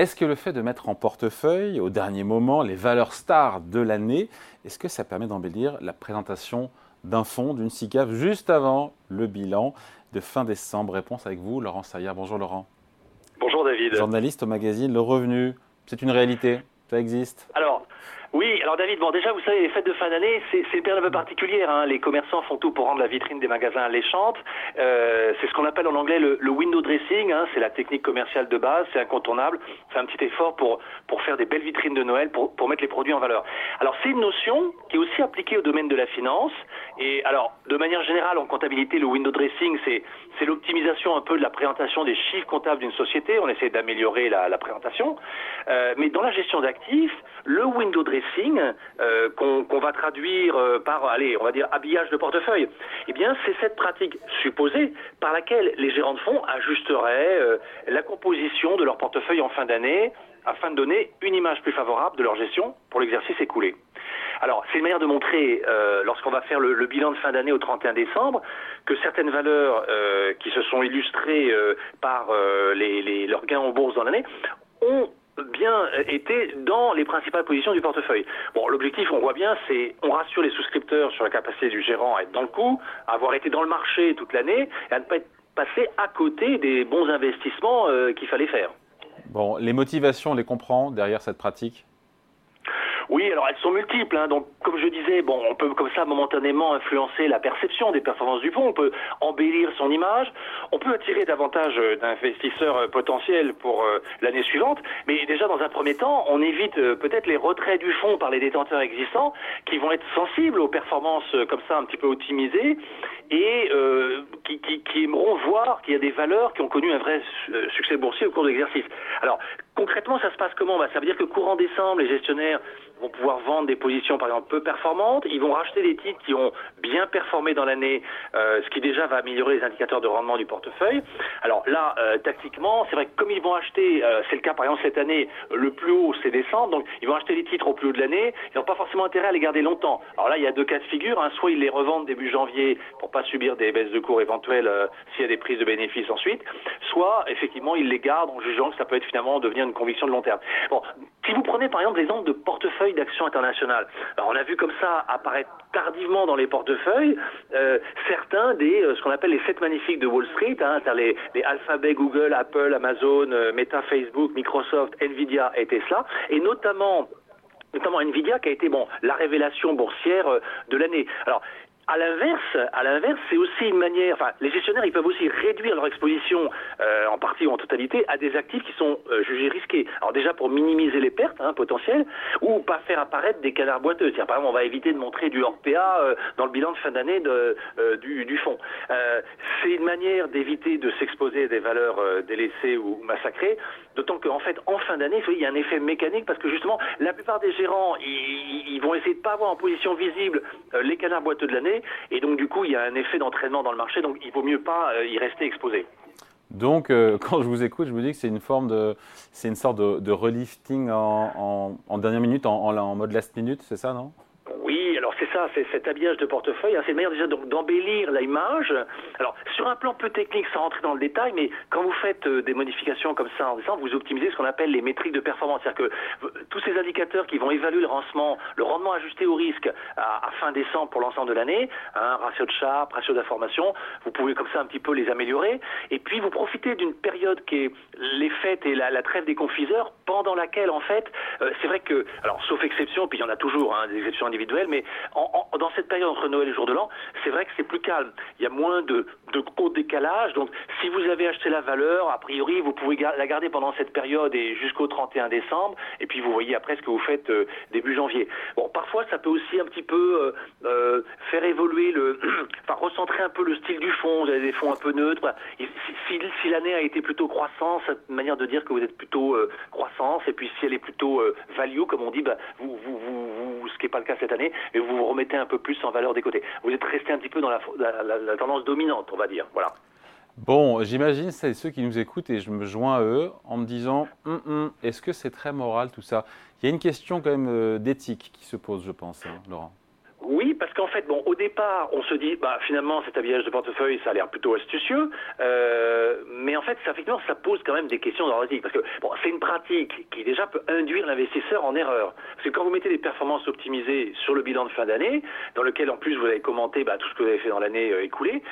Est-ce que le fait de mettre en portefeuille au dernier moment les valeurs stars de l'année, est-ce que ça permet d'embellir la présentation d'un fonds, d'une SICAF, juste avant le bilan de fin décembre? Réponse avec vous, Laurent Saillard. Bonjour Laurent. Bonjour David. Journaliste au magazine Le Revenu. C'est une réalité? Ça existe? Alors, oui, alors David, bon déjà vous savez, les fêtes de fin d'année, c'est une période un peu particulière. Hein. Les commerçants font tout pour rendre la vitrine des magasins alléchante. Euh, c'est ce qu'on appelle en anglais le, window dressing. Hein. C'est la technique commerciale de base, c'est incontournable. C'est un petit effort pour pour faire des belles vitrines de Noël, pour pour mettre les produits en valeur. Alors c'est une notion qui est aussi appliquée au domaine de la finance. Et alors de manière générale en comptabilité, le window dressing, c'est l'optimisation un peu de la présentation des chiffres comptables d'une société. On essaie d'améliorer la, la présentation. Euh, mais dans la gestion d'actifs, le window dressing euh, qu'on va traduire euh, par, allez, on va dire habillage de portefeuille, eh bien, c'est cette pratique supposée par laquelle les gérants de fonds ajusteraient euh, la composition de leur portefeuille en fin d'année afin de donner une image plus favorable de leur gestion pour l'exercice écoulé. Alors, c'est une manière de montrer, lorsqu'on va faire le, bilan de fin d'année au 31 décembre, que certaines valeurs qui se sont illustrées par les, leurs gains en bourse dans l'année ont bien été dans les principales positions du portefeuille. Bon, l'objectif, on voit bien, c'est on rassure les souscripteurs sur la capacité du gérant à être dans le coup, à avoir été dans le marché toute l'année et à ne pas être passé à côté des bons investissements euh, qu'il fallait faire. Bon, les motivations, on les comprend derrière cette pratique oui, alors elles sont multiples. Hein. Donc, comme je disais, bon, on peut comme ça momentanément influencer la perception des performances du fonds. On peut embellir son image. On peut attirer davantage euh, d'investisseurs euh, potentiels pour euh, l'année suivante. Mais déjà, dans un premier temps, on évite peut-être les retraits du fonds par les détenteurs existants qui vont être sensibles aux performances comme ça un petit peu optimisées et qui, qui, qui, aimeront voir qu'il y a des valeurs qui ont connu un vrai succès boursier au cours de l'exercice. Alors, concrètement, ça se passe comment? Bah, Ça veut dire que courant décembre, les gestionnaires vont pouvoir vendre des positions par exemple peu performantes, ils vont racheter des titres qui ont bien performé dans l'année, euh, ce qui déjà va améliorer les indicateurs de rendement du portefeuille. Alors là, euh, tactiquement, c'est vrai que comme ils vont acheter, euh, c'est le cas par exemple cette année, le plus haut c'est décembre, donc ils vont acheter les titres au plus haut de l'année, ils n'ont pas forcément intérêt à les garder longtemps. Alors là, il y a deux cas de figure, soit ils les revendent début janvier pour pas subir des baisses de cours éventuelles s'il y a des prises de bénéfices ensuite, soit effectivement ils les gardent en jugeant que ça peut être finalement devenir une conviction de long terme. Bon, si vous prenez par exemple l'exemple de portefeuille d'actions internationales, on a vu comme ça apparaître tardivement dans les portefeuilles euh, certains des euh, ce qu'on appelle les sept magnifiques de Wall Street, hein, les, les Alphabet, Google, Apple, Amazon, euh, Meta, Facebook, Microsoft, Nvidia et Tesla, et notamment notamment Nvidia qui a été bon la révélation boursière de l'année. Alors à l'inverse, à l'inverse, c'est aussi une manière. Enfin, les gestionnaires, ils peuvent aussi réduire leur exposition euh, en partie ou en totalité à des actifs qui sont euh, jugés risqués. Alors déjà pour minimiser les pertes hein, potentielles ou pas faire apparaître des canards boiteux. par exemple, on va éviter de montrer du hors PA euh, dans le bilan de fin d'année du, du fonds. c'est une manière d'éviter de s'exposer à des valeurs délaissées ou massacrées. D'autant qu'en fait, en fin d'année, il y a un effet mécanique parce que justement, la plupart des gérants, ils, ils vont essayer de pas avoir en position visible les canards boiteux de l'année et donc, du coup, il y a un effet d'entraînement dans le marché, donc il vaut mieux pas euh, y rester exposé. Donc, euh, quand je vous écoute, je vous dis que c'est une forme de, c'est une sorte de, relifting en, dernière minute, en, en mode last minute, c'est ça, non? C'est ça, c'est cet habillage de portefeuille. Hein, c'est une manière déjà d'embellir l'image. Alors, sur un plan peu technique, sans rentrer dans le détail, mais quand vous faites euh, des modifications comme ça en décembre, vous optimisez ce qu'on appelle les métriques de performance. C'est-à-dire que tous ces indicateurs qui vont évaluer le rendement, le rendement ajusté au risque à, fin décembre pour l'ensemble de l'année, hein, ratio de Sharpe, ratio d'information, vous pouvez comme ça un petit peu les améliorer. Et puis, vous profitez d'une période qui est les fêtes et la, trêve des confiseurs, pendant laquelle, en fait, euh, c'est vrai que, alors, sauf exception, puis il y en a toujours, hein, des exceptions individuelles, mais dans cette période entre Noël et jour de l'an, c'est vrai que c'est plus calme. Il y a moins de, de gros décalage. Donc, si vous avez acheté la valeur, a priori, vous pouvez la garder pendant cette période et jusqu'au 31 décembre. Et puis, vous voyez après ce que vous faites euh, début janvier. Bon, parfois, ça peut aussi un petit peu euh, euh, faire évoluer le, enfin, recentrer un peu le style du fond. Vous avez des fonds un peu neutres. Si, si, l'année a été plutôt croissance, cette manière de dire que vous êtes plutôt croissance. Et puis, si elle est plutôt value, comme on dit, bah, vous, vous, vous, ce qui n'est pas le cas cette année, mais vous vous remettez un peu plus en valeur des côtés. Vous êtes resté un petit peu dans la, tendance dominante, on va dire. Voilà. Bon, j'imagine c'est ceux qui nous écoutent et je me joins à eux en me disant hum, hum, est-ce que c'est très moral tout ça? Il y a une question quand même euh, d'éthique qui se pose, je pense, hein, Laurent. Parce que qu'en fait, bon, au départ, on se dit, bah, finalement, cet habillage de portefeuille, ça a l'air plutôt astucieux, euh, mais en fait, ça, effectivement, ça pose quand même des questions dans parce que bon, c'est une pratique qui déjà peut induire l'investisseur en erreur. Parce que quand vous mettez des performances optimisées sur le bilan de fin d'année, dans lequel en plus vous avez commenté bah, tout ce que vous avez fait dans l'année euh, écoulée,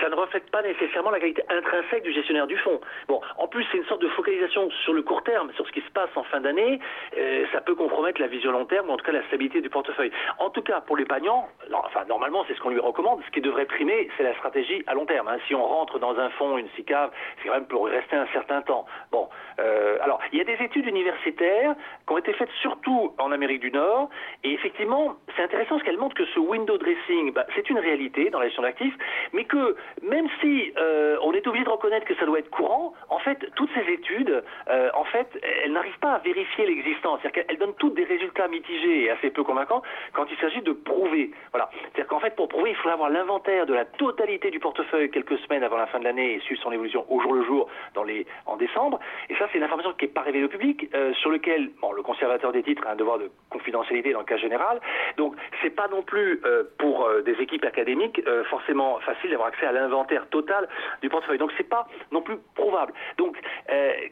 ça ne reflète pas nécessairement la qualité intrinsèque du gestionnaire du fonds. Bon, en plus, c'est une sorte de focalisation sur le court terme, sur ce qui se passe en fin d'année. Euh, ça peut compromettre la vision long terme ou en tout cas la stabilité du portefeuille. En tout cas, pour l'épargnant, enfin, normalement, c'est ce qu'on lui recommande. Ce qui devrait primer, c'est la stratégie à long terme. Hein. Si on rentre dans un fonds, une SICAV, c'est quand même pour rester un certain temps. Bon, euh, alors, il y a des études universitaires qui ont été faites surtout en Amérique du Nord, et effectivement, c'est intéressant parce qu'elles montrent que ce window dressing, bah, c'est une réalité dans la gestion d'actifs, mais que même si euh, on est obligé de reconnaître que ça doit être courant, en fait, toutes ces études, euh, en fait, elles n'arrivent pas à vérifier l'existence. C'est-à-dire qu'elles donnent toutes des résultats mitigés et assez peu convaincants quand il s'agit de prouver. Voilà. C'est-à-dire qu'en fait, pour prouver, il faudrait avoir l'inventaire de la totalité du portefeuille quelques semaines avant la fin de l'année et suivre son évolution au jour le jour dans les, en décembre. Et ça, c'est une information qui n'est pas révélée au public, euh, sur lequel le conservateur des titres a un devoir de confidentialité dans le cas général. Donc, c'est pas non plus euh, pour euh, des équipes académiques forcément facile d'avoir accès à l'inventaire total du portefeuille. Donc, c'est pas non plus prouvable. Donc,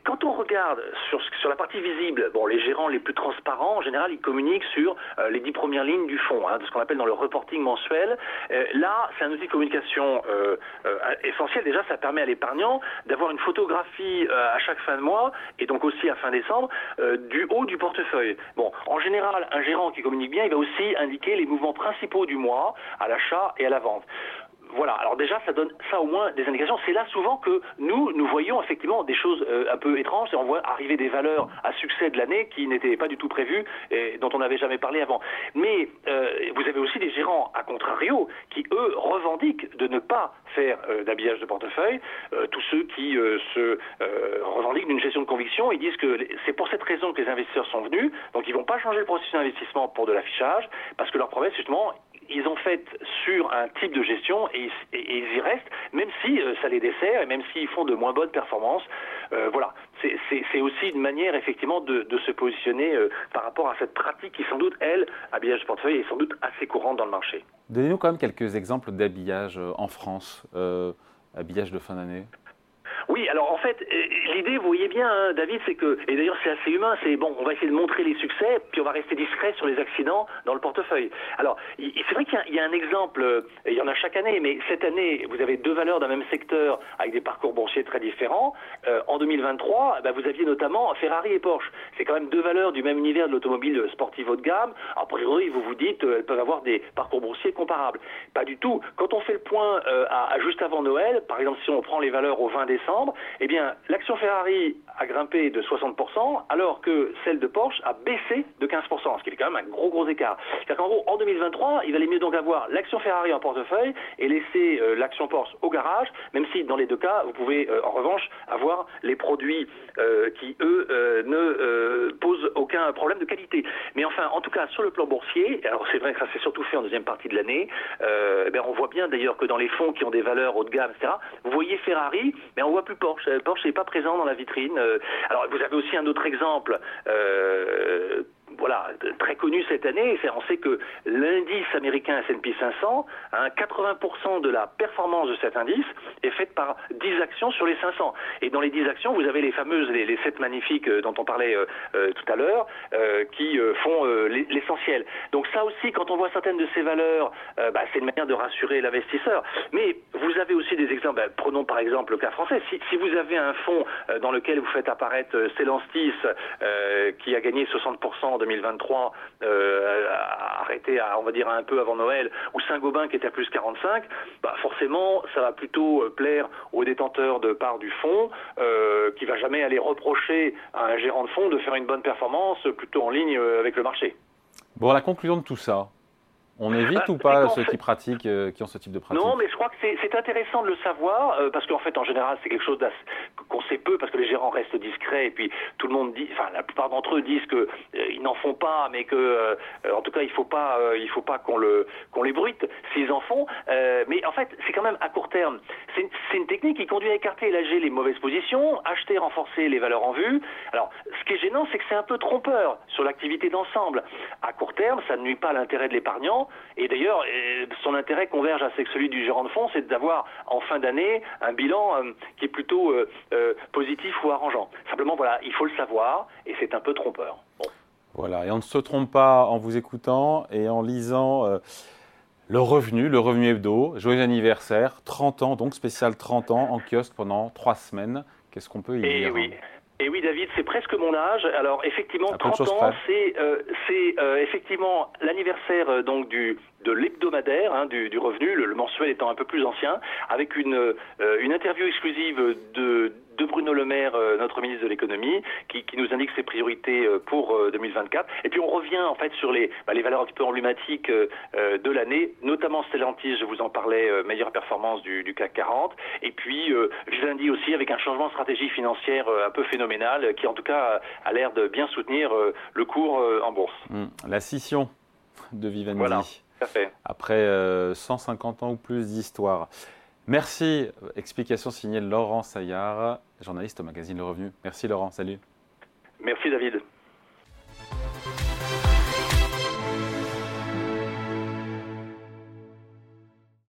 quand on regarde sur, sur la partie visible, bon, les gérants les plus transparents, en général, ils communiquent sur les dix premières lignes du fonds, hein, de ce qu'on appelle dans le reporting mensuel. là, c'est un outil de communication essentiel. Déjà, ça permet à l'épargnant d'avoir une photographie à chaque fin de mois et donc aussi à fin décembre euh, du haut du portefeuille. Bon, en général, un gérant qui communique bien, il va aussi indiquer les mouvements principaux du mois à l'achat et à la vente voilà, alors déjà, ça donne ça au moins des indications. C'est là souvent que nous, nous voyons effectivement des choses euh, un peu étranges et on voit arriver des valeurs à succès de l'année qui n'étaient pas du tout prévues et dont on n'avait jamais parlé avant. Mais euh, vous avez aussi des gérants, à contrario, qui, eux, revendiquent de ne pas faire euh, d'habillage de portefeuille. tous ceux qui se revendiquent d'une gestion de conviction, ils disent que c'est pour cette raison que les investisseurs sont venus, donc ils ne vont pas changer le processus d'investissement pour de l'affichage, parce que leur promesse, justement, ils ont fait sur un type de gestion et, ils y restent, même si euh, ça les dessert et même s'ils font de moins bonnes performances. Euh, voilà, c'est aussi une manière effectivement de, se positionner euh, par rapport à cette pratique qui sans doute, elle, habillage portefeuille, est sans doute assez courante dans le marché. Donnez-nous quand même quelques exemples d'habillage en France, habillage de fin d'année. Oui, alors en fait, euh, l'idée, vous voyez bien, hein, David, c'est que, et d'ailleurs c'est assez humain, c'est bon, on va essayer de montrer les succès, puis on va rester discret sur les accidents dans le portefeuille. Alors, c'est vrai qu'il y, a un exemple, euh, il y en a chaque année, mais cette année, vous avez deux valeurs d'un même secteur avec des parcours boursiers très différents. Euh, en 2023, bah, vous aviez notamment Ferrari et Porsche. C'est quand même deux valeurs du même univers de l'automobile sportive haut de gamme. A priori, vous vous dites, elles peuvent avoir des parcours boursiers comparables. Pas du tout. Quand on fait le point à, juste avant Noël, par exemple, si on prend les valeurs au 20 décembre, eh bien, l'action Ferrari a grimpé de 60%, alors que celle de Porsche a baissé de 15%, ce qui est quand même un gros, gros écart. Gros, en 2023, il valait mieux donc avoir l'action Ferrari en portefeuille et laisser euh, l'action Porsche au garage, même si dans les deux cas, vous pouvez euh, en revanche avoir les produits euh, qui, eux, ne posent aucun problème de qualité. Mais enfin, en tout cas, sur le plan boursier, alors c'est vrai que ça s'est surtout fait en deuxième partie de l'année, eh on voit bien d'ailleurs que dans les fonds qui ont des valeurs haut de gamme, etc., vous voyez Ferrari, mais on voit Porsche. Porsche n'est pas présent dans la vitrine. Euh, alors vous avez aussi un autre exemple euh, voilà, très connu cette année. On sait que l'indice américain S&P 500, 80% de la performance de cet indice est faite par 10 actions sur les 500. Et dans les 10 actions, vous avez les fameuses, les, 7 magnifiques euh, dont on parlait euh, euh, tout à l'heure, qui font l'essentiel. Donc ça aussi, quand on voit certaines de ces valeurs, bah, c'est une manière de rassurer l'investisseur. Mais vous avez aussi des exemples. Bah, prenons par exemple le cas français. Si, vous avez un fonds dans lequel vous faites apparaître Stellantis, qui a gagné 60% en 2023, euh, arrêté à, on va dire, un peu avant Noël, ou Saint-Gobain qui était à plus 45, bah forcément, ça va plutôt euh, plaire aux détenteurs de parts du fonds, euh, qui va jamais aller reprocher à un gérant de fonds de faire une bonne performance plutôt en ligne euh, avec le marché. Bon, la conclusion de tout ça, on évite bah, ou pas ceux qui pratiquent, euh, qui ont ce type de pratique? Non, mais je crois que c'est intéressant de le savoir euh, parce qu'en fait, en général, c'est quelque chose qu'on sait peu parce que les gérants restent discrets et puis tout le monde dit, enfin, la plupart d'entre eux disent que euh, ils n'en font pas, mais que, en tout cas, il faut pas, il faut pas qu'on le qu'on les bruite s'ils en font. mais en fait, c'est quand même à court terme. c'est une technique qui conduit à écarter et lager les mauvaises positions, acheter, renforcer les valeurs en vue. Alors, ce qui est gênant, c'est que c'est un peu trompeur sur l'activité d'ensemble. À court terme, ça ne nuit pas à l'intérêt de l'épargnant. Et d'ailleurs, euh, son intérêt converge avec celui du gérant de fonds, c'est d'avoir en fin d'année un bilan euh, qui est plutôt euh, positif ou arrangeant. Simplement, voilà, il faut le savoir et c'est un peu trompeur. Voilà, et on ne se trompe pas en vous écoutant et en lisant le revenu, le revenu hebdo, joyeux anniversaire, 30 ans, donc spécial 30 ans en kiosque pendant 3 semaines. Qu'est-ce qu'on peut y et dire oui. Et oui, David, c'est presque mon âge. Alors, effectivement, 30 ans, c'est euh, euh, effectivement l'anniversaire euh, donc du de l'hebdomadaire, hein, du, du, revenu, le, mensuel étant un peu plus ancien, avec une, euh, une interview exclusive de, de Bruno Le Maire, euh, notre ministre de l'économie, qui, qui, nous indique ses priorités euh, pour 2024. Et puis on revient en fait sur les, bah, les valeurs un petit peu emblématiques de l'année, notamment Stellantis, je vous en parlais, meilleure performance du, du, CAC 40. Et puis Vivendi aussi avec un changement de stratégie financière un peu phénoménal, qui en tout cas a l'air de bien soutenir le cours en bourse. Mmh. La scission de Vivendi. Voilà. Après 150 euh, ans ou plus d'histoire. Merci. Explication signée Laurent Saillard, journaliste au magazine Le Revenu. Merci Laurent, salut. Merci David.